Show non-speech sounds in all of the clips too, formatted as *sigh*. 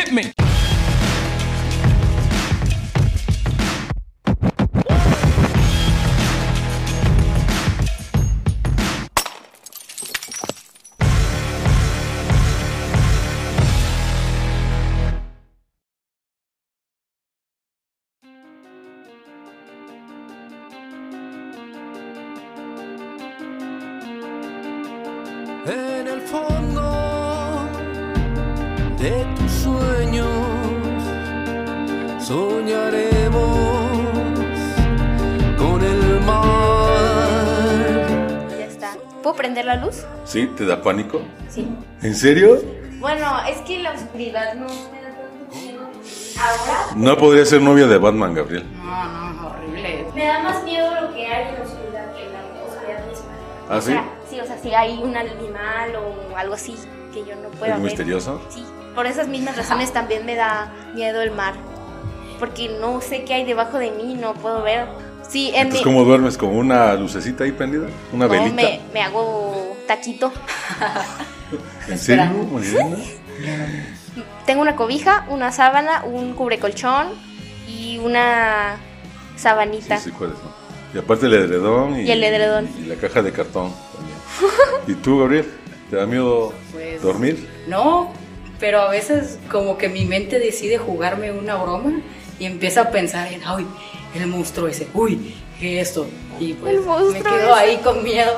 Hit me. ¿Sí? ¿Te da pánico? Sí. ¿En serio? Bueno, es que la oscuridad no me da tanto miedo. Ahora No podría ser novia de Batman, Gabriel. No, no, horrible. me da más miedo lo que hay en la oscuridad que la oscuridad misma. ¿Ah, O sí? sea, sí, o sea, si hay un animal o algo así que yo no puedo ¿Es ver. misterioso? Sí, por esas mismas razones también me da miedo el mar. Porque no sé qué hay debajo de mí, no puedo ver. Sí, en Entonces, mi... ¿cómo duermes? ¿Con una lucecita ahí prendida? ¿Una no, velita? me, me hago taquito. ¿En *laughs* serio? Tengo una cobija, una sábana, un cubrecolchón y una sabanita. Sí, sí, ¿cuál es, no? Y aparte el edredón y, Y el edredón. y la caja de cartón también. ¿Y tú, Gabriel? ¿Te da miedo Pues- dormir? No, pero a veces como que mi mente decide jugarme una broma y empieza a pensar en, ay, el monstruo ese, uy, ¿qué es esto? Y pues me quedo ese. ahí con miedo.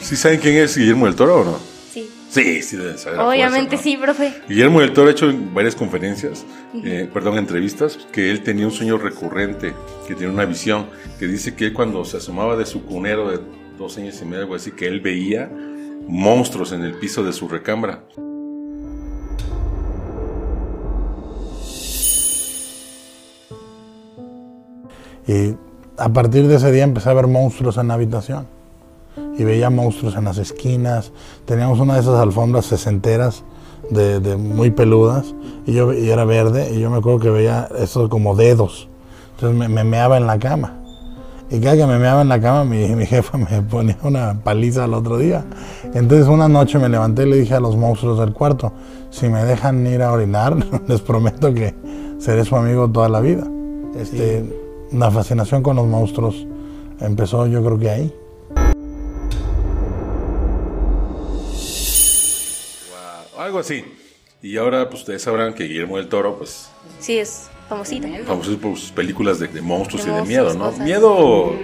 ¿Sí saben quién es Guillermo del Toro o no? Sí. Sí, sí deben saber. Obviamente fuerza, ¿no? sí, profe. Guillermo del Toro ha hecho en varias conferencias, eh, perdón, entrevistas, que él tenía un sueño recurrente, que tenía una visión, que dice que él cuando se asomaba de su cunero de dos años y medio, algo así, que él veía monstruos en el piso de su recámara. Y a partir de ese día empecé a ver monstruos en la habitación. Y veía monstruos en las esquinas. Teníamos una de esas alfombras sesenteras de, de muy peludas. Y, yo, y era verde. Y yo me acuerdo que veía esos como dedos. Entonces me, me meaba en la cama. Y cada que me meaba en la cama, mi, *laughs* mi jefa me ponía una paliza al otro día. Entonces una noche me levanté y le dije a los monstruos del cuarto, si me dejan ir a orinar, *laughs* les prometo que seré su amigo toda la vida. Este, La fascinación con los monstruos empezó yo creo que ahí. Algo así. Y ahora, pues ustedes sabrán que Guillermo del Toro, pues, Sí, es famosito. famoso por sus películas de, de monstruos De y de miedo, ¿no? cosas. Miedo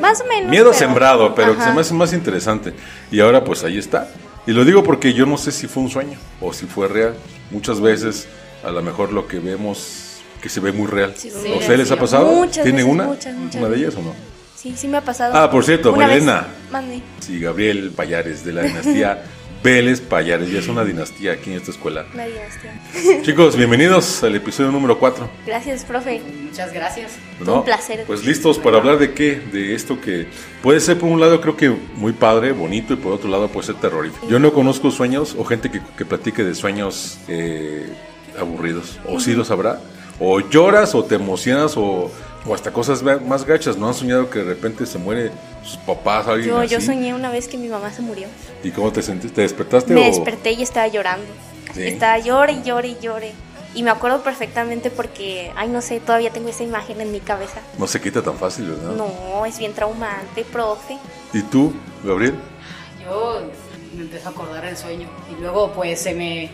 Más o menos. Miedo pero- sembrado, pero que se me hace más interesante. Y ahora pues ahí está. Y lo digo porque yo no sé si fue un sueño o si fue real. Muchas veces a lo mejor lo que vemos que se ve muy real. Sí, ¿A ustedes les ha pasado? Muchas ¿Tienen veces, una? muchas, muchas ¿Una de ellas o no? Sí, sí me ha pasado. Ah, por cierto, Una vez- Malena. Mande. Sí, Gabriel Payares de la *laughs* dinastía Vélez Payares. Ya es una dinastía aquí en esta escuela. Una dinastía. *laughs* Chicos, bienvenidos al episodio número 4. Gracias, profe. Muchas gracias. Un placer. Pues listos para hablar de qué, de esto que puede ser por un lado creo que muy padre, bonito y por otro lado puede ser terrorífico. Yo no conozco sueños o gente que, que platique de sueños eh, aburridos, o sí los habrá, o lloras o te emocionas o, o hasta cosas más gachas, ¿no? Han soñado que de repente se muere sus papás, alguien Yo, yo así? soñé una vez que mi mamá se murió. ¿Y cómo te sentiste? ¿Te despertaste Me o...? desperté y estaba llorando. Sí. Estaba llore y llore y llore. Y me acuerdo perfectamente porque, ay, no sé, todavía tengo esa imagen en mi cabeza. No se quita tan fácil, ¿verdad? No, es bien traumante, profe. ¿Y tú, Gabriel? Yo me empecé a acordar el sueño y luego pues se me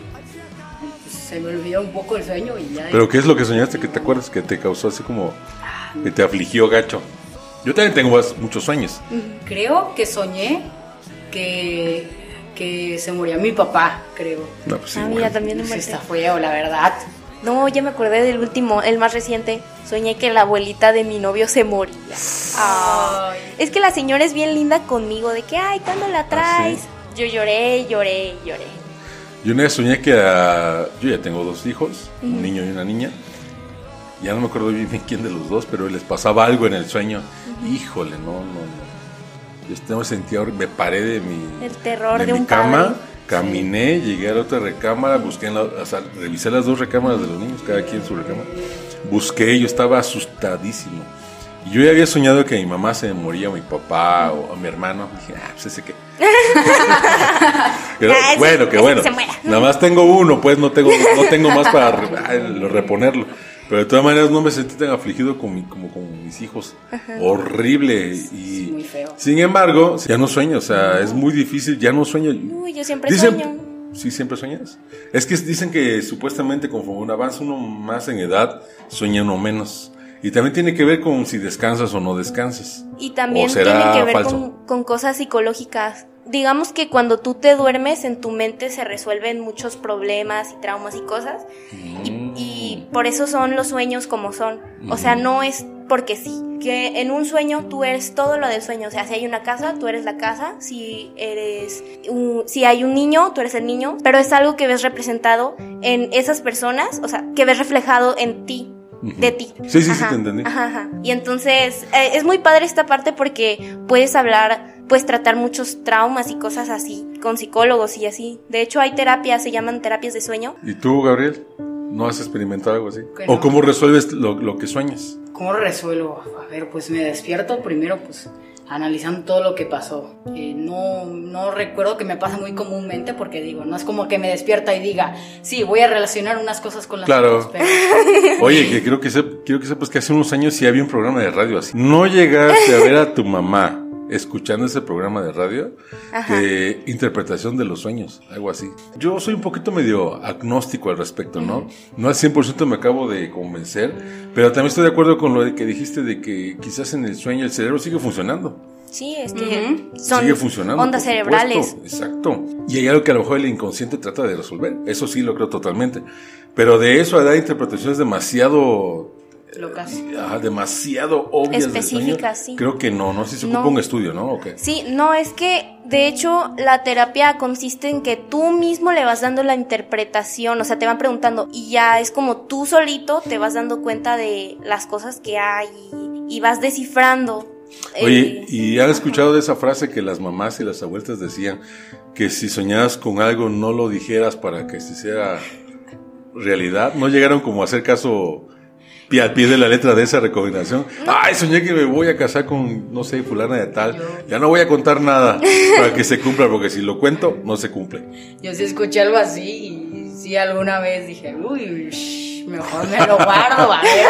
pues, se me olvidó un poco el sueño y ya ¿Pero qué es lo que soñaste que te acuerdas que te causó así como... que te afligió gacho? Yo también tengo muchos sueños. creo que soñé que que se moría mi papá, creo. No, pues sí, ah, bueno. mira, también me está feo, la verdad. No, ya me acordé del último, el más reciente. Soñé que la abuelita de mi novio se moría. Ah. Ay. Es que la señora es bien linda conmigo, de que, ay, ¿cuándo la traes? Yo lloré, lloré, lloré. Yo una vez soñé que a- yo ya tengo dos hijos, un niño y una niña. Ya no me acuerdo bien bien quién de los dos, pero les pasaba algo en el sueño. Híjole, no, no, no. Yo me sentía, me paré de mi, El terror de mi un cama, padre. caminé, llegué a la otra recámara, busqué, en la, o sea, revisé las dos recámaras de los niños, cada quien su recámara. Busqué, yo estaba asustadísimo. Y yo ya había soñado que mi mamá se moría, o mi papá, o, o mi hermano. Dije, ah, pues ese qué. *laughs* Pero, Ah, ese- bueno, qué ese bueno. Nada más tengo uno, pues no tengo, no tengo más para re- ay, lo- reponerlo. Pero de todas maneras no me sentí tan afligido con mi- como con mis hijos. Horrible. Y, muy feo. Sin embargo, ya no sueño, o sea, es muy difícil, ya no sueño. Uy, yo siempre Dicen, sueño. sí, siempre sueñas. Es que dicen que supuestamente conforme uno avanza uno más en edad, sueña uno menos. Y también tiene que ver con si descansas o no descansas. Y también ¿O será tiene que ver con, con cosas psicológicas. Digamos que cuando tú te duermes, en tu mente se resuelven muchos problemas y traumas y cosas. Y, y por eso son los sueños como son. O sea, no es porque sí. Que en un sueño tú eres todo lo del sueño. O sea, si hay una casa, tú eres la casa. Si eres un- si hay un niño, tú eres el niño. Pero es algo que ves representado en esas personas. O sea, que ves reflejado en ti. De ti. Sí, sí, sí, te entendí. Ajá, ajá. Y entonces eh, es muy padre esta parte porque puedes hablar, puedes tratar muchos traumas y cosas así con psicólogos y así. De hecho hay terapias, se llaman terapias de sueño. ¿Y tú, Gabriel? ¿No has experimentado algo así? ¿O cómo resuelves lo, lo que sueñas? ¿Cómo resuelvo? A ver, pues me despierto primero, pues analizando todo lo que pasó. Eh, no, no recuerdo que me pasa muy comúnmente porque digo, no es como que me despierta y diga, sí, voy a relacionar unas cosas con las Claro. otras, pero *laughs* Oye, que quiero que, quiero que sepas que hace unos años sí había un programa de radio así. ¿No llegaste a ver a tu mamá escuchando ese programa de radio? Ajá. De interpretación de los sueños, algo así. Yo soy un poquito medio agnóstico al respecto, ¿no? No al 100% me acabo de convencer, pero también estoy de acuerdo con lo que dijiste de que quizás en el sueño el cerebro sigue funcionando. Sí, es que son sigue funcionando. ondas cerebrales. supuesto, Exacto. Y hay algo que a lo mejor el inconsciente trata de resolver. Eso sí lo creo totalmente. Pero de eso a dar interpretaciones demasiado. Locas. ajá, demasiado obvias Específicas, sí. Creo que no, no sé si se ocupa un estudio, ¿no? Sí, no, es que de hecho la terapia consiste en que tú mismo le vas dando la interpretación, o sea, te van preguntando y ya es como tú solito te vas dando cuenta de las cosas que hay y, y vas descifrando. Oye, eh, ¿y han escuchado de esa frase que las mamás y las abuelitas decían que si soñabas con algo no lo dijeras para que se hiciera realidad? ¿No llegaron como a hacer caso al pie de la letra de esa recomendación? Ay, soñé que me voy a casar con, no sé, fulana de tal. Ya no voy a contar nada *laughs* para que se cumpla, porque si lo cuento, no se cumple. Yo sí escuché algo así y sí alguna vez dije, uy, mejor me lo guardo, a ver.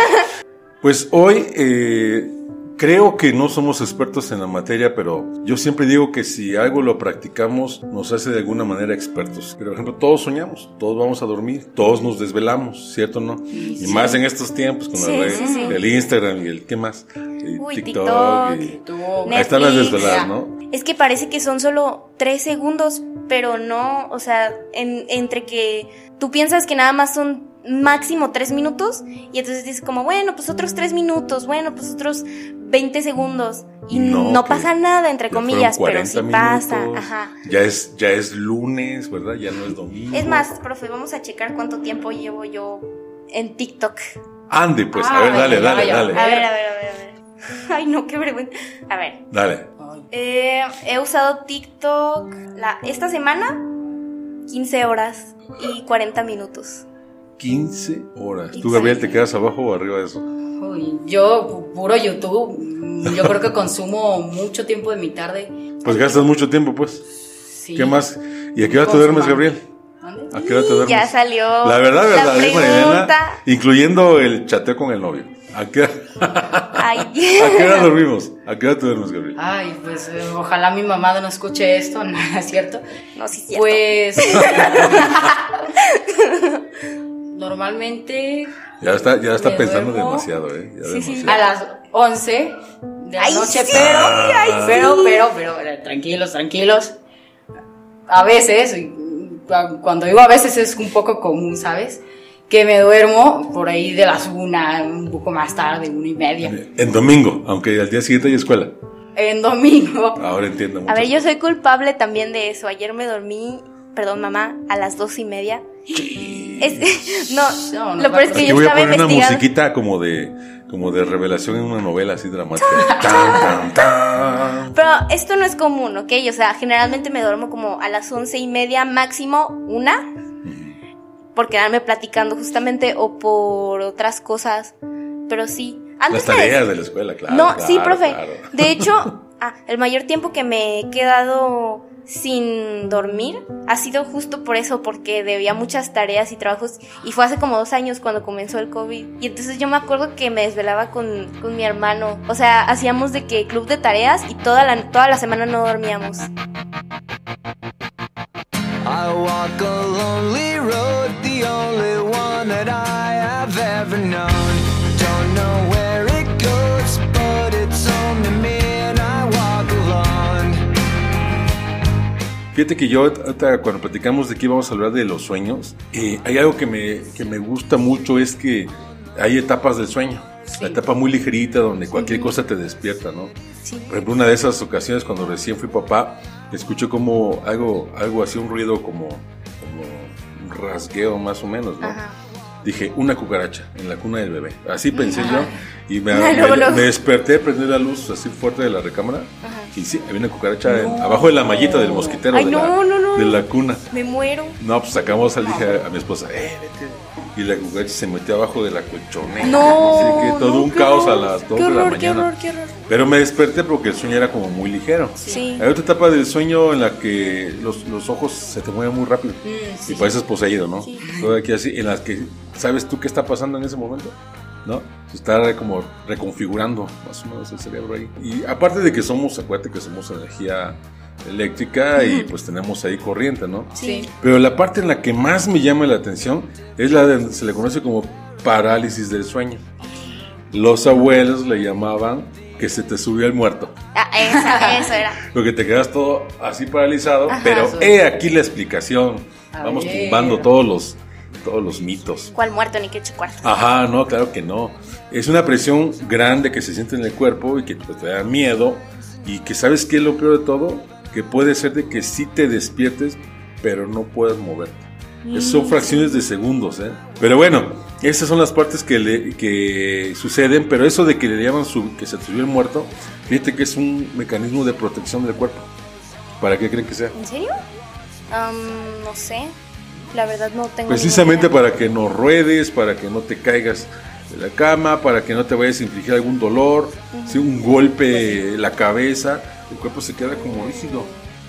Pues hoy eh, creo que no somos expertos en la materia, pero yo siempre digo que si algo lo practicamos nos hace de alguna manera expertos. Por ejemplo, todos soñamos, todos vamos a dormir, todos nos desvelamos, ¿cierto o no? Y más en estos tiempos con Sí, sí, sí. el Instagram y el qué más, Y Uy, TikTok. TikTok. y- Ahí están las desveladas, ¿no? Es que parece que son solo tres segundos, pero no, o sea, en- entre que tú piensas que nada más son máximo tres minutos y entonces dices como, bueno, pues otros tres minutos, bueno, pues otros 20 segundos y No, pasa nada, entre comillas, pero 40 sí pasa, ajá. Ya es, ya es lunes, ¿verdad? Ya no es domingo. Es más, profe, vamos a checar cuánto tiempo llevo yo en TikTok. Ande, pues, a Ay, ver, dale, dale, dale. A ver, a ver, a ver, a ver. *laughs* Ay, no, qué vergüenza. A ver, Dale. Eh, he usado TikTok la, esta semana 15 horas y 40 minutos. 15 horas. ¿Tú, 15. Gabriel, te quedas abajo o arriba de eso? uy, yo, pu- puro YouTube, yo creo que consumo mucho tiempo de mi tarde. Pues gastas mucho tiempo, pues. Sí. ¿Qué más? ¿Y a qué hora te duermes. Gabriel? ¿Dónde? ¿A qué hora te duermes? Ya salió La verdad, la verdad, ¿eh, Marilena? pregunta. incluyendo el chateo con el novio. ¿A qué, *laughs* ¿A qué hora dormimos? ¿A qué hora te duermes, Gabriel? Ay, pues eh, ojalá mi mamá no escuche esto, *laughs* ¿no es cierto? no, sí, cierto. Pues. *laughs* normalmente Ya está, ya está pensando duermo. demasiado, ¿eh? Ya Sí, sí. a las 11 de la Ay, noche, sí, pero, ay, pero, sí. pero, pero, eh, tranquilos, tranquilos. A veces, cuando digo a veces es un poco común, ¿sabes? Que me duermo por ahí de las una, un poco más tarde, una y media, En domingo, aunque al día siguiente hay escuela. en domingo. Ahora entiendo mucho. A ver, yo soy culpable también de eso. Ayer me dormí, perdón, mamá, a las dos y media. Es- *laughs* no, No, no lo peor es que yo voy a estaba poner una musiquita como de, como de revelación en una novela así dramática. tan, tan, tan. Pero esto no es común, ¿ok? O sea, generalmente me duermo como a las once y media, máximo una, por quedarme platicando justamente o por otras cosas. Pero sí, Antes Las tareas de la escuela, claro. no, sí, profe. claro. De hecho, *laughs* ah, el mayor tiempo que me he quedado sin dormir ha sido justo por eso, porque debía muchas tareas y trabajos. Y fue hace como dos años cuando comenzó el COVID. Y entonces yo me acuerdo que me desvelaba con, con mi hermano. O sea, hacíamos de que club de tareas y toda la, toda la semana no dormíamos. I walk a lonely road, the only one that I have ever known. Fíjate que yo, cuando platicamos de que íbamos a hablar de los sueños, eh, hay algo que me, que me gusta mucho, es que hay etapas del sueño. La etapa muy ligerita donde cualquier cosa te despierta, ¿no? Sí. Por ejemplo, una de esas ocasiones cuando recién fui papá, escuché como algo, algo así, un ruido como, como un rasgueo más o menos, ¿no? Ajá. Dije, una cucaracha en la cuna del bebé. Así pensé yo. Y me, *laughs* me- me desperté, prendí la luz así fuerte de la recámara. Ajá. Y sí, había una cucaracha en- abajo de la mallita del mosquitero Ay, de, la, no, no, no, de no. la cuna. Me muero. No, pues sacamos, le dije a, a mi esposa, eh, vete. Y la cucaracha se metió abajo de la colchoneta. No. Así que todo no, un caos a horror, las 2 qué de la horror, Qué mañana. horror, qué horror. Pero me desperté porque el sueño era como muy ligero. Sí. Hay otra etapa del sueño en la que los, los ojos se te mueven muy rápido y pareces poseído, ¿no? Sí. Todo aquí así, en las que sabes tú qué está pasando en ese momento, ¿no? Se está como reconfigurando más o menos el cerebro ahí. Y aparte de que somos, acuérdate que somos energía eléctrica y pues tenemos ahí corriente, ¿no? Sí. Pero la parte en la que más me llama la atención es la de se le conoce como parálisis del sueño. Los abuelos le llamaban que se te subió el muerto. Ah, esa- eso era. *laughs* Porque te quedas todo así paralizado, Ajá. pero he aquí la explicación. A Vamos ver. tumbando todos los, todos los mitos. ¿Cuál muerto ni qué cuarto? Ajá, no, claro que no. Es una presión grande que se siente en el cuerpo y que pues, te da miedo. Y que sabes qué es lo peor de todo, que puede ser de que sí te despiertes, pero no puedas moverte. Son fracciones de segundos, ¿eh? Pero bueno, esas son las partes que, le- que suceden, pero eso de que le llaman su- que se subió el muerto, fíjate que es un mecanismo de protección del cuerpo. ¿Para qué creen que sea? ¿En serio? Am, no sé. La verdad no tengo. Precisamente para que no ruedes, para que no te caigas de la cama, para que no te vayas a infligir algún dolor, si un golpe en la cabeza, el cuerpo se queda como rígido.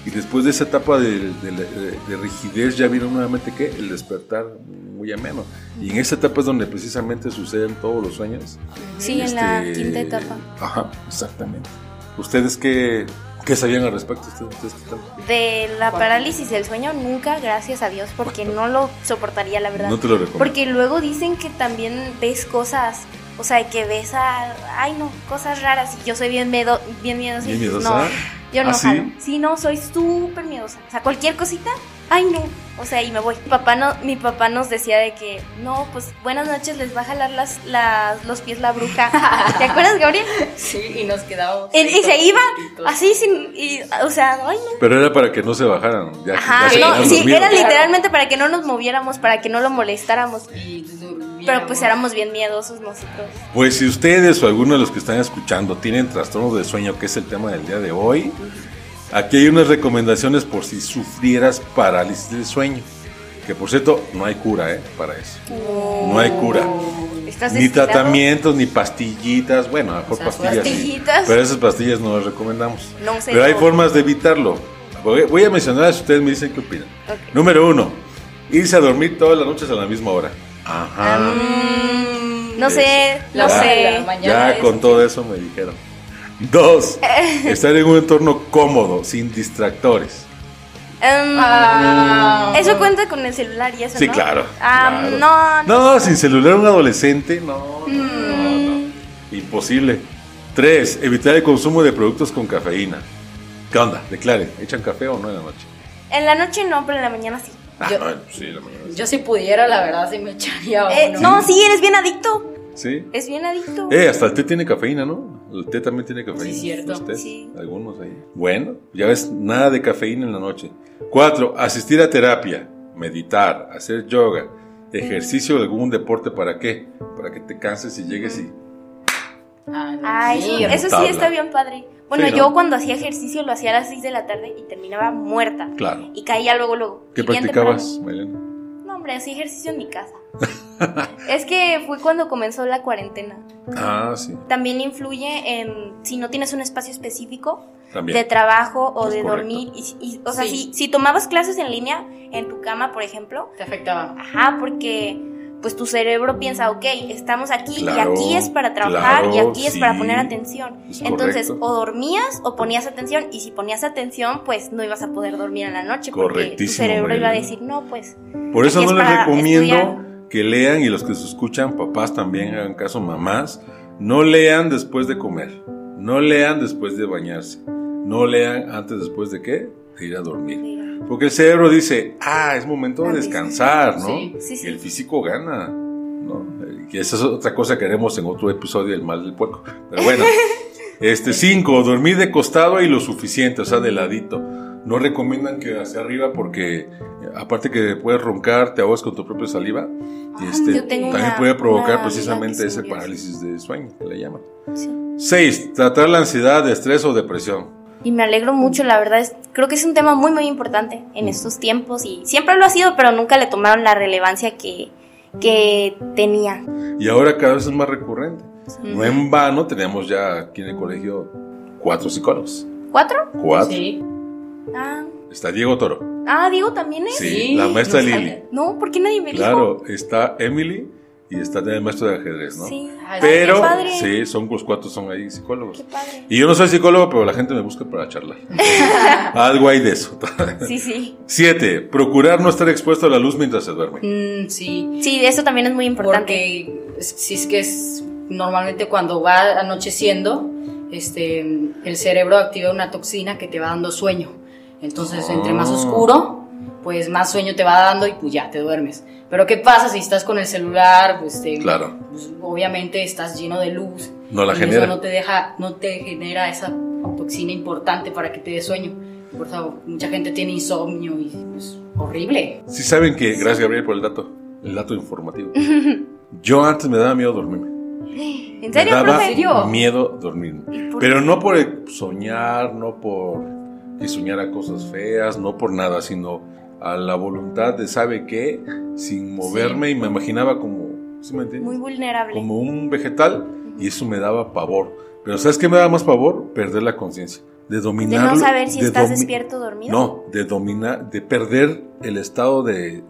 Y después de esa etapa de, de- de- de rigidez ya viene nuevamente ¿qué? el despertar muy ameno. Y en esa etapa es donde precisamente suceden todos los sueños. Sí, en la Este, quinta etapa. Ajá, exactamente. ¿Ustedes qué, qué sabían al respecto? ¿Ustedes? De la parálisis del sueño, nunca, gracias a Dios, porque no lo soportaría, la verdad. No te lo recomiendo. Porque luego dicen que también ves cosas, o sea, que ves a, ay no, cosas raras y yo soy bien, miedo, bien miedosa. No, yo no ¿Ah. Sí, no, soy súper miedosa. O sea, cualquier cosita, ay no. O sea, y me voy. Mi papá, no, mi papá nos decía de que, no, pues buenas noches, les va a jalar las, las, los pies la bruja. ¿Te acuerdas, Gabriel? Sí, y nos quedamos. Y, y se iba así sin, y, o sea, ay no. Pero era para que no se bajaran. Ya, Ajá, ya se no, sí, era literalmente para que no nos moviéramos, para que no lo molestáramos. Y. Pero pues éramos bien miedosos nosotros. Pues si ustedes o alguno de los que están escuchando tienen trastornos de sueño, que es el tema del día de hoy, aquí hay unas recomendaciones por si sufrieras parálisis del sueño. Que por cierto, no hay cura, ¿eh? Para eso. No hay cura. ¿Estás Ni tratamientos, ni pastillitas. Bueno, a lo mejor O sea, pastillas. sí. pastillitas. Pero esas pastillas no las recomendamos. No sé Pero hay cómo. formas de evitarlo. Voy a mencionarlas y ustedes me dicen qué opinan. Ok. Número uno, irse a dormir todas las noches a la misma hora. Ajá. Mm, no sé, no sé. mañana Ya es- con todo eso me dijeron. Dos, *laughs* estar en un entorno cómodo, sin distractores. Em, Ah. eso cuenta con el celular y eso, Sí, ¿no? claro. Ah, claro. no, no. No, sin celular un adolescente, no, no, no, Mm. no. Imposible. Tres, evitar el consumo de productos con cafeína. ¿Qué onda? Declare, ¿echan café o no en la noche? En la noche no, pero en la mañana sí. Ah, Yo- no, sí, la mañana. sí. Yo si pudiera, la verdad, sí me echaría Eh, no, sí, eres bien adicto. ¿Sí? Es bien adicto. Eh, hasta el té tiene cafeína, ¿no? El té también tiene cafeína. Sí, cierto. Los tés, Sí. Algunos ahí. Bueno, ya ves, nada de cafeína en la noche. Cuatro, asistir a terapia, meditar, hacer yoga, ejercicio de algún deporte, ¿para qué? Para que te canses y llegues y... Ah, Ah, eso, sí, eso sí tabla. está bien padre. Bueno, Sí, ¿no? yo cuando hacía ejercicio lo hacía a las 6 de la tarde y terminaba muerta. Claro. Y caía luego, luego. ¿Qué practicabas, temprano. Hombre, hacía ejercicio en mi casa. *laughs* es que fue cuando comenzó la cuarentena. Ah, sí. También influye en si no tienes un espacio específico También. de trabajo o Es de correcto. dormir. Y, y- o sea, Sí. si, si tomabas clases en línea en tu cama, por ejemplo, Te afectaba. ajá, porque pues tu cerebro piensa, ok, estamos aquí Claro, y aquí es para trabajar y aquí es para poner atención. es Entonces, correcto. o dormías o ponías atención y si ponías atención, pues no ibas a poder dormir en la noche porque tu cerebro iba a decir, no, pues... Por eso no es les recomiendo estudiar". que lean y los que se escuchan, papás también hagan caso, mamás, no lean después de comer, no lean después de bañarse, no lean antes después de qué, de ir a dormir. Porque el cerebro dice, ah, es momento de descansar, ¿no? Sí, sí, sí. Y el físico gana, ¿no? Y esa es otra cosa que haremos en otro episodio del mal del puerco. Pero bueno, *laughs* este cinco, dormir de costado y lo suficiente, o sea, de ladito. No recomiendan que hacia arriba porque eh, aparte que puedes roncar, te ahogas con tu propia saliva. Y este, también una- puede provocar precisamente ese parálisis de sueño, que le llaman. Sí. 6. Tratar la ansiedad, estrés o depresión. Y me alegro mucho, la verdad, es, creo que es un tema muy, muy importante en estos tiempos y siempre lo ha sido, pero nunca le tomaron la relevancia que, que tenía. Y ahora cada vez es más recurrente. No en vano tenemos ya aquí en el colegio cuatro psicólogos. ¿Cuatro? Cuatro. Sí. Ah, Está Diego Toro. ah Diego también es. Sí, Sí, la maestra no Lili. No, ¿por qué nadie me dijo? Claro, está Emily y está el maestro de ajedrez, ¿no? Sí. Ay, Pero, qué padre. sí, son los cuatro, son ahí psicólogos. Qué padre. Y yo no soy psicólogo, pero la gente me busca para charlar. *laughs* Algo hay de eso. *laughs* Sí, sí. Siete, procurar no estar expuesto a la luz mientras se duerme. Mm, sí. Sí, eso también es muy importante. Porque es- si es que es normalmente cuando va anocheciendo, este, el cerebro activa una toxina que te va dando sueño. Entonces, entre más Ah. oscuro, pues más sueño te va dando y pues ya te duermes. Pero ¿qué pasa si estás con el celular? Pues, te- Claro. pues, obviamente estás lleno de luz. No la y genera. Eso no te deja, no te genera esa toxina importante para que te dé sueño. Por eso mucha gente tiene insomnio y pues horrible. Sí saben que, gracias Gabriel por el dato, el dato informativo. *laughs* Yo antes me daba miedo dormirme. ¿En serio, me daba profe? miedo dormirme. ¿Y por Pero no por soñar, no por que soñara cosas feas, no por nada, sino a la voluntad de sabe qué, sin moverme y me imaginaba como, ¿sí me entiendes? Muy vulnerable. Como un vegetal y eso me daba pavor. Pero ¿sabes qué me daba más pavor? Perder la conciencia. De de dominar. no saber si de estás despierto o dormido. No, de dominar, de perder el estado de,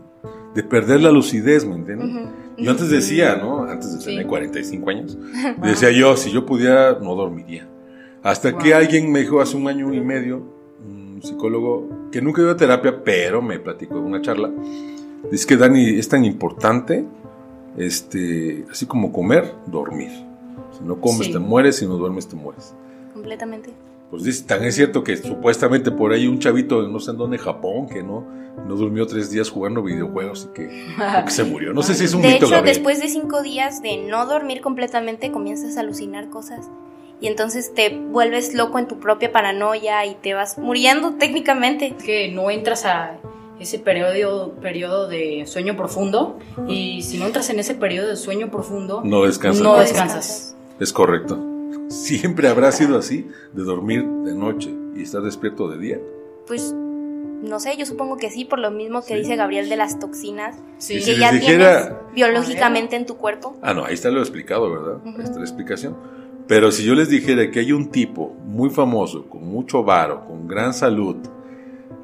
de perder la lucidez, ¿me entiendes? Ujú. Yo antes decía, ¿no? Antes de Sí. tener 45 años, *laughs* decía yo, si yo pudiera, no dormiría. Hasta que alguien me dijo hace un año y medio, un psicólogo que nunca dio terapia, pero me platicó en una charla, dice que Dani es tan importante, este, así como comer, dormir. Si no comes Sí. te mueres, si no duermes te mueres. Completamente. Pues dice, tan es cierto que supuestamente por ahí un chavito, no sé en dónde, Japón, que no, no durmió tres días jugando videojuegos y que, que se murió. No sé si es un De mito, hecho, Gabriel. después de cinco días de no dormir completamente, comienzas a alucinar cosas. Y entonces te vuelves loco en tu propia paranoia y te vas muriendo técnicamente. que no entras a ese periodo, periodo de sueño profundo y si no entras en ese periodo de sueño profundo, No descansas. no descansas. Es correcto. Siempre habrá sido así, de dormir de noche y estar despierto de día. Pues no sé, yo supongo que sí, por lo mismo que Sí. dice Gabriel de las toxinas Sí. Que si ya dijera- tienes biológicamente en tu cuerpo. Ah, no, ahí está lo explicado, ¿verdad? Ahí Ujú. está la explicación. Pero si yo les dijera que hay un tipo muy famoso, con mucho varo, con gran salud,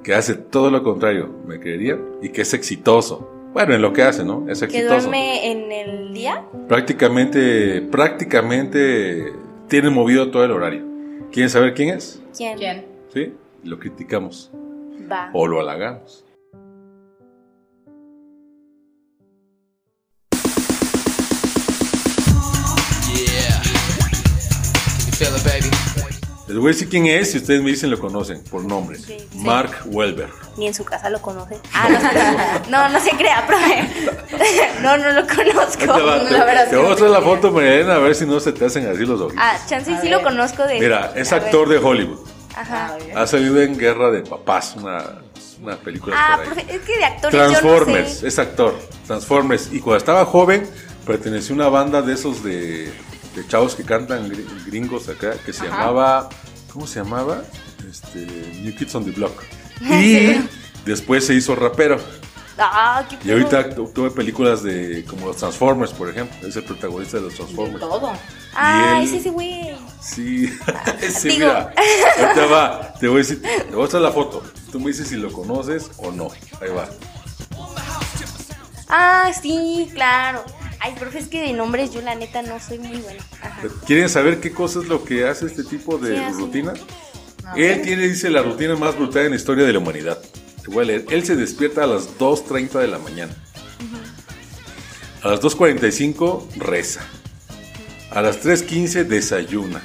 que hace todo lo contrario, ¿me creerían? Y que es exitoso. Bueno, en lo que hace, ¿no? Es Que exitoso. duerme en el día. Prácticamente, prácticamente tiene movido todo el horario. ¿Quieren saber quién es? ¿Quién? ¿Quién? ¿Sí? Lo criticamos Va. o lo halagamos. Les voy a decir quién es si ustedes me dicen lo conocen por nombre. Sí, sí. Mark Welber. Ni en su casa lo conoce. Ah, no, se- no, no se crea, profe. *laughs* No, no lo conozco. Te, va- te- la te voy a no mostrar la foto, Mariana, a ver si no se te hacen así los ojos. Ah, chance A sí lo conozco de. Mira, es a ver. actor de Hollywood. Ajá. Ha salido en Guerra de Papás, una, una película Ah, por ahí. profe, es que de actores yo Transformers, no sé. es actor. Transformers. Y cuando estaba joven, perteneció a una banda de esos de, de chavos que cantan gr- gringos acá, que se Ajá. llamaba. ¿Cómo se llamaba? Este, New Kids on the Block. *laughs* Y después se hizo rapero. Ah, qué Y ahorita tu- tuve películas de como los Transformers, por ejemplo. Es el protagonista de los De Transformers. todo. Ah, él- ese güey. Sí, *laughs* sí, Digo- mira. Ahorita va, *laughs* te voy a decir, te voy a mostrar la foto. Tú me dices si lo conoces o no. Ahí va. Ah, sí, claro. Ay, profe, es que de nombres yo la neta no soy muy buena. Ajá. ¿Quieren saber qué cosa es lo que hace este tipo de rutina? Él tiene, dice, la rutina más brutal en la historia de la humanidad. Te voy a leer. Él se despierta a las 2.30 de la mañana. A las 2.45 reza. A las 3.15 desayuna.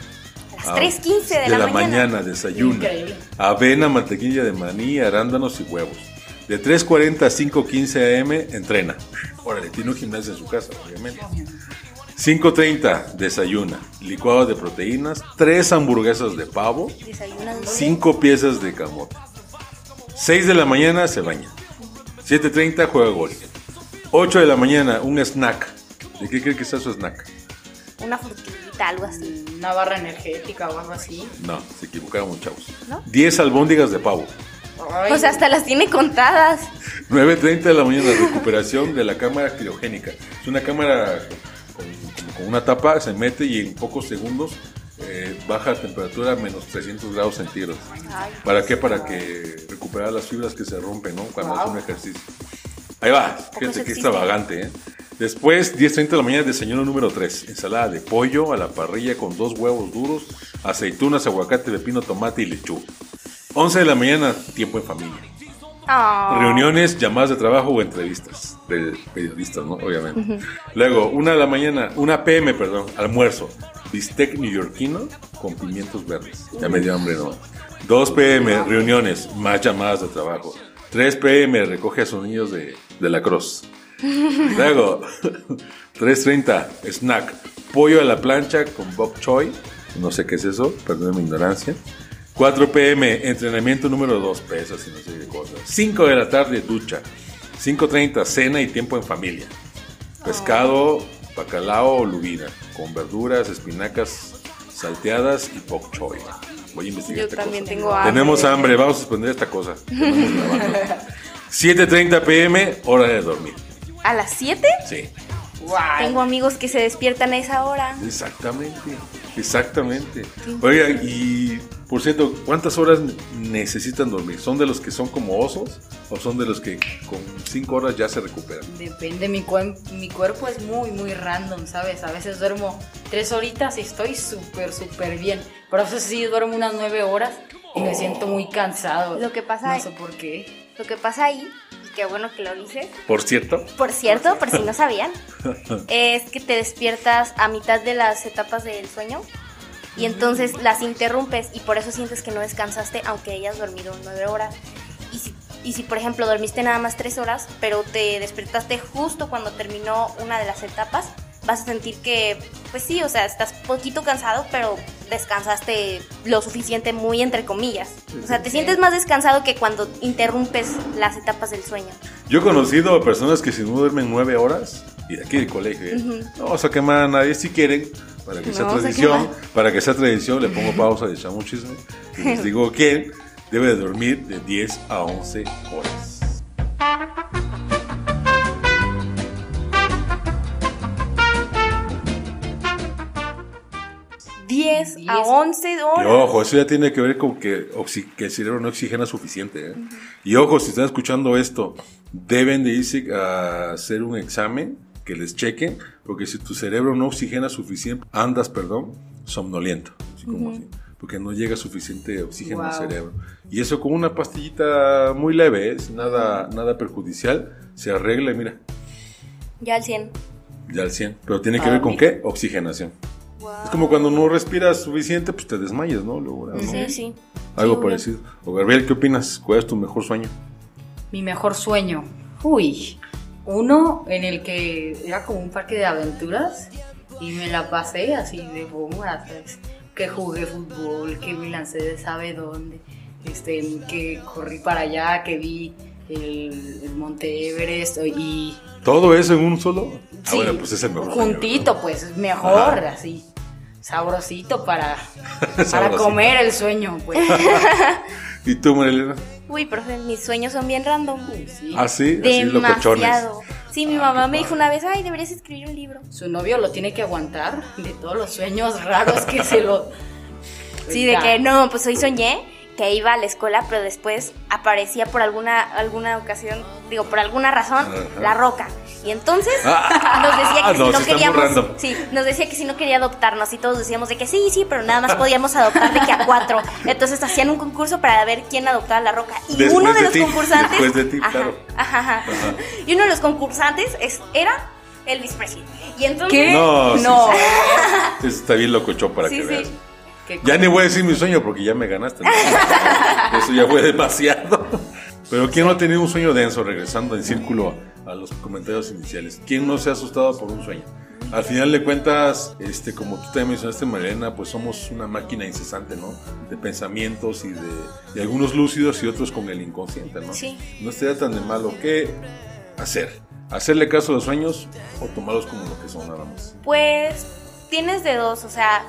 A las 3:15 de la mañana. desayuna. Increíble. Avena, mantequilla de maní, arándanos y huevos. De 3.40 a 5.15 am entrena. Órale, tiene un gimnasio en su casa, obviamente. 5.30 desayuna. Licuado de proteínas, 3 hamburguesas de pavo, Desayuna dulce. 5 piezas de camote. 6 de la mañana se baña. 7.30 juega golf. 8 de la mañana un snack. ¿De qué cree que sea su snack? Una frutita, algo así. Una barra energética o algo así. No, se equivocaron chavos. ¿No? 10 albóndigas de pavo. Ay, O sea, hasta las tiene contadas. 9.30 de la mañana, recuperación de la cámara criogénica. Es una cámara con, una tapa, se mete y en pocos segundos eh, baja la temperatura a menos 300 grados centígrados. Ay. ¿Para qué? Para que recuperar las fibras que se rompen, ¿no? Cuando Wow. hace un ejercicio. Ahí va, fíjate que extravagante, ¿eh? Después, 10.30 de la mañana, desayuno número 3. Ensalada de pollo a la parrilla con dos huevos duros, aceitunas, aguacate, pepino, tomate y lechuga. 11 de la mañana, tiempo en familia. Ah. Reuniones, llamadas de trabajo o entrevistas de periodistas, ¿no? Obviamente. Luego, una de la mañana, una PM, perdón, almuerzo. Bistec neoyorquino con pimientos verdes. Ya me dio hambre, ¿no? 2 PM, reuniones, más llamadas de trabajo. 3 PM, recoge a sus niños de, de la cruz. Luego, *laughs* 3.30, snack. Pollo a la plancha con bok choy. No sé qué es eso, perdón mi ignorancia. 4 pm, entrenamiento número 2, pesas y no sé qué cosas. 5 de la tarde, ducha. 5.30, cena y tiempo en familia. Pescado, bacalao o lubina, con verduras, espinacas salteadas y bok choy. Voy a investigar Yo esta también cosa. tengo hambre. Tenemos hambre, vamos a suspender esta cosa. Tenemos grabando. 7.30 pm, hora de dormir. ¿A las 7? Sí, Tengo amigos que se despiertan a esa hora. exactamente, exactamente. Oiga, y por cierto, ¿cuántas horas necesitan dormir? ¿Son de los que son como osos o son de los que con 5 horas ya se recuperan? Depende, mi, cuen- mi cuerpo es muy, muy random, ¿sabes? A veces duermo tres horitas y estoy súper, súper bien. Pero a veces sí duermo unas nueve horas y me siento muy cansado. Lo que pasa No es- sé por qué. Lo que pasa ahí, qué bueno que lo dices, Por cierto, por cierto, por si no sabían, *laughs* es que te despiertas a mitad de las etapas del sueño y entonces las interrumpes y por eso sientes que no descansaste aunque hayas dormido nueve horas. Y si, y si por ejemplo dormiste nada más tres horas, pero te despertaste justo cuando terminó una de las etapas, vas a sentir que, pues sí, o sea, estás poquito cansado, pero descansaste lo suficiente, muy entre comillas. O sea, te sientes más descansado que cuando interrumpes las etapas del sueño. yo he conocido a personas que si no duermen 9 horas, y de aquí del colegio, ¿eh? no vamos a quemar a nadie si quieren, para que No sea tradición, para que sea tradición, le pongo pausa y echamos chisme. Y les *laughs* digo quién debe de dormir de 10 a 11 horas. 10 a 10. 11 Y horas. ojo, eso ya tiene que ver con que, que el cerebro no oxigena suficiente. ¿eh? Y ojo, si están escuchando esto, deben de irse a hacer un examen que les chequen, porque si tu cerebro no oxigena suficiente, andas, perdón, somnoliento, así como así, porque no llega suficiente oxígeno al Wow. cerebro. Y eso con una pastillita muy leve, ¿eh? Nada, nada perjudicial, se arregla y mira, Ya al 100. ya al 100. Pero tiene que Ah, ver con qué? Oxigenación. Es como cuando no respiras suficiente, pues te desmayas, ¿no? Luego, ¿no? Sí, sí. Algo Sí, parecido. O Gabriel, ¿qué opinas? ¿Cuál es tu mejor sueño? Mi mejor sueño. Uy. Uno en el que era como un parque de aventuras y me la pasé así de bomba, ¿sabes? Que jugué fútbol, que me lancé de sabe dónde, este, que corrí para allá, que vi el, el Monte Everest y ¿Todo eso en un solo? Ah, Sí, bueno, pues es el mejor sueño, Juntito, pues, mejor, Ajá. así. Sabrosito para, *laughs* para comer el sueño, pues. *laughs* ¿Y tú, Marilena? Uy, profe, mis sueños son bien random. Sí. Ah, sí, así locochones. Demasiado. Sí, mi Ah, mamá me dijo una vez, ay, deberías escribir un libro. Su novio lo tiene que aguantar de todos los sueños raros que se lo. Sí, de que no, pues hoy soñé que iba a la escuela, pero después aparecía por alguna alguna ocasión, digo, por alguna razón, Ajá. la roca. Y entonces Ah, nos decía que no, si no queríamos, sí, nos decía que si no quería adoptarnos y todos decíamos de que sí, sí, pero nada más podíamos adoptar de que a cuatro. Entonces hacían un concurso para ver quién adoptaba la roca. Y Después uno de, de los ti, concursantes, después de ti, ajá, claro. ajá, ajá. y uno de los concursantes es, era Elvis Presley. Y entonces ¿Qué? No, sí, sí. Está bien locochón para Sí, que sí. veas. Ya ni voy a decir mi sueño porque ya me ganaste. ¿no? Eso ya fue demasiado. Pero ¿quién no ha tenido un sueño denso regresando en círculo a los comentarios iniciales? ¿Quién no se ha asustado por un sueño? Al final de cuentas, este, como tú también mencionaste, Mariana, pues somos una máquina incesante, ¿no? De pensamientos y de, de algunos lúcidos y otros con el inconsciente, ¿no? Sí. No estaría tan de malo. ¿Qué hacer? ¿Hacerle caso a los sueños o tomarlos como lo que son nada más? Pues tienes de dos, o sea,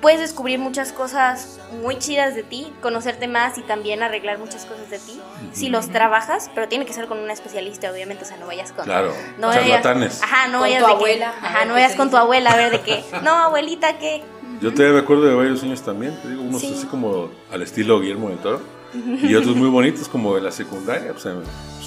puedes descubrir muchas cosas muy chidas de ti, conocerte más y también arreglar muchas cosas de ti si los trabajas, pero tiene que ser con un especialista, obviamente, o sea, no vayas con Claro, no vayas- charlatanes. ajá, no Con vayas tu de que- abuela, a ajá, no vayas con tu abuela a ver de qué, no, abuelita, ¿qué? Yo te recuerdo de varios sueños también, te digo, unos Sí. así como al estilo Guillermo del Toro y *laughs* otros muy bonitos como de la secundaria. O sea,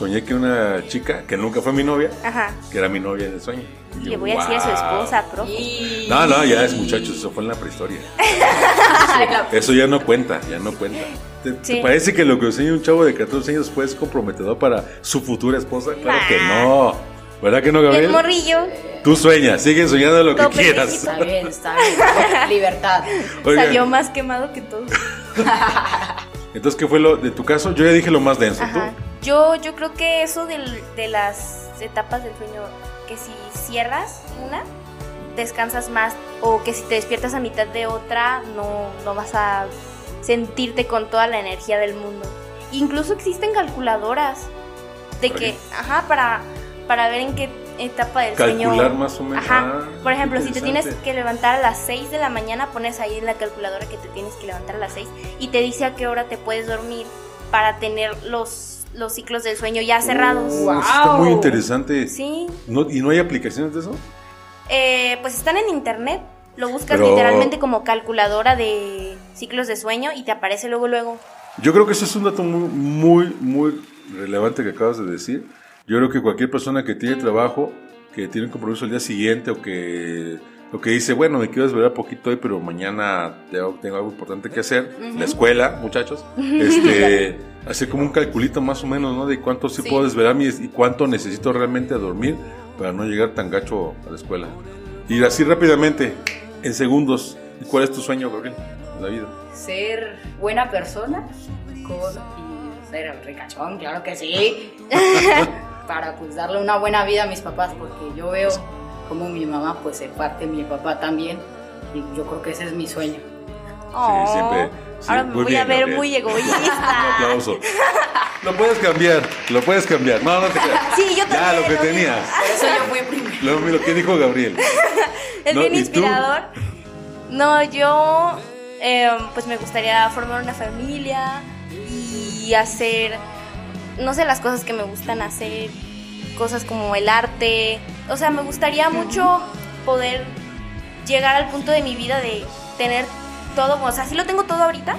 soñé que una chica que nunca fue mi novia, Ajá. que era mi novia en el sueño. Y Le yo, voy a decir a su "Wow". esposa, profe. Y- No, no, ya es muchachos, eso fue en la prehistoria. *laughs* Eso ya no cuenta, ya no cuenta. ¿Te, te Sí. parece que lo que enseña un chavo de 14 años fue comprometedor para su futura esposa? Claro que no. ¿Verdad que no, Y el Gabriel? morrillo, Tú sueñas, sigue soñando lo que Todo quieras. Está bien, está bien. Libertad. Oigan, salió más quemado que todo. *laughs* Entonces, ¿qué fue lo de tu caso? Yo ya dije lo más denso. ¿tú? Yo, yo creo que eso del- de las etapas del sueño, que si cierras una, descansas más, o que si te despiertas a mitad de otra, no, no vas a sentirte con toda la energía del mundo. Incluso existen calculadoras de ¿Para que, ajá, para, para ver en qué etapa del Calcular sueño. más o menos. Ajá. Ah, Por ejemplo, si te tienes que levantar a las 6 de la mañana, pones ahí en la calculadora que te tienes que levantar a las 6 y te dice a qué hora te puedes dormir para tener los, los ciclos del sueño ya cerrados. Eso está muy Wow. interesante. Sí, No- ¿Y no hay aplicaciones de eso? eh, pues están en internet. Lo buscas Pero- literalmente como calculadora de ciclos de sueño y te aparece luego, luego. Yo creo que eso es un dato muy, muy, muy relevante que acabas de decir. Yo creo que cualquier persona que tiene trabajo, que tiene un compromiso el día siguiente o que, o que dice, bueno, me quiero desvelar poquito hoy, pero mañana tengo, tengo algo importante que hacer, la escuela, muchachos, *laughs* este, hacer como un calculito más o menos, ¿no? De cuánto sí, Sí. puedo desvelarme y, y cuánto necesito realmente dormir para no llegar tan gacho a la escuela. Y así rápidamente, en segundos, ¿cuál es tu sueño, Gabriel, en la vida? Ser buena persona con y ser ricachón, claro que sí. *laughs* *laughs* Para pues darle una buena vida a mis papás, porque yo veo como mi mamá pues se parte, mi papá también. Y yo creo que ese es mi sueño. Oh, siempre- sí, ahora me voy a ver Gabriel. muy Un egoísta. aplauso. Lo puedes cambiar, lo puedes cambiar. No, no te creas. Sí, yo Ya, también, lo que lo mismo. tenías. Por eso yo fui primero. Lo, lo que dijo Gabriel. *laughs* Es No, bien inspirador. No, yo eh, pues me gustaría formar una familia y hacer, no sé, las cosas que me gustan hacer, cosas como el arte. O sea, me gustaría mucho poder llegar al punto de mi vida de tener todo, o sea, sí lo tengo todo ahorita,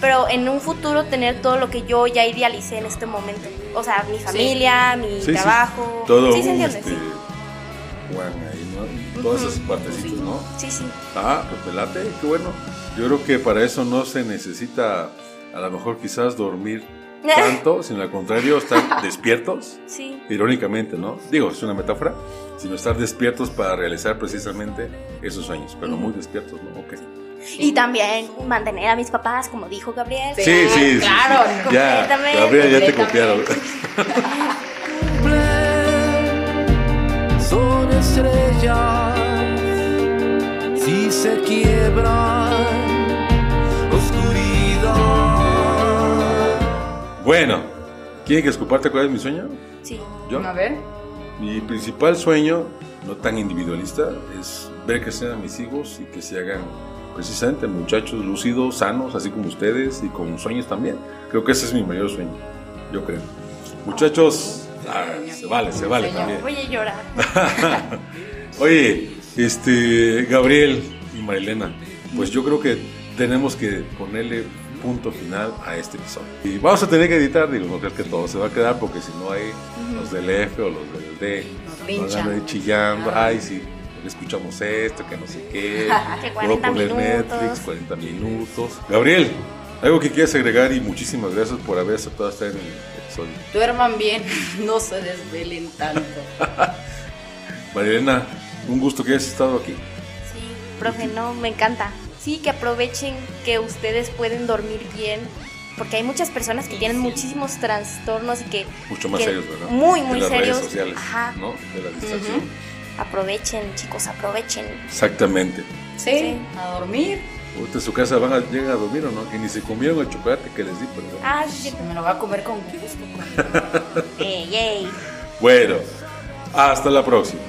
pero en un futuro tener todo lo que yo ya idealicé en este momento. O sea, mi familia, mi Sí, sí. trabajo. Todo sí, se un, entiende, este, sí. Juan ahí, ¿no? Todas esas partecitas, ¿no? Sí, sí. Ah, pues me late, qué bueno. Yo creo que para eso no se necesita, a lo mejor quizás dormir *laughs* tanto, sino al contrario, estar *laughs* despiertos, Sí. irónicamente, ¿no? Digo, es una metáfora, sino estar despiertos para realizar precisamente esos sueños, pero muy despiertos, ¿no? Ok. Y también mantener a mis papás, como dijo Gabriel. Sí. Sí, sí, sí, claro, sí. Ya, Gabriel, ya te copiaron. son estrellas si se quiebran Bueno, ¿quieren que escuparte cuál es mi sueño? Sí. ¿Yo? A ver. Mi principal sueño, no tan individualista, es ver crecer a mis hijos y que se hagan precisamente muchachos lúcidos, sanos, así como ustedes, y con sueños también. Creo que ese es mi mayor sueño. yo creo. Muchachos, ah, se vale, se vale también. Voy a llorar. *laughs* Oye, este, Gabriel y Marilena, pues yo creo que tenemos que ponerle punto final a este episodio. Y vamos a tener que editar, digo, no creo que todo se va a quedar, porque si no hay los del F o los del D, Nos van a ir chillando, ay, sí, escuchamos esto, que no sé qué, *laughs* Que puedo 40 poner minutos. Netflix, 40 minutos. Gabriel, algo que quieras agregar y muchísimas gracias por haber aceptado estar en el episodio. Duerman bien, *laughs* no se desvelen tanto. *laughs* Marilena, un gusto que hayas estado aquí. Sí, profe, no, me encanta. Sí, que aprovechen que ustedes pueden dormir bien, porque hay muchas personas que tienen muchísimos trastornos y que... Mucho más que- serios, ¿verdad? Muy, De muy las serios. redes sociales, Ajá. ¿no? De la distracción. Aprovechen, chicos, aprovechen. Exactamente. Sí, Sí. a dormir. Ahorita en su casa van a llegar a dormir o no, y ni se comieron el chocolate que les di, perdón. Ah, sí, sí. Me lo va a comer con gusto. *laughs* Ey, ey. Bueno, hasta la próxima.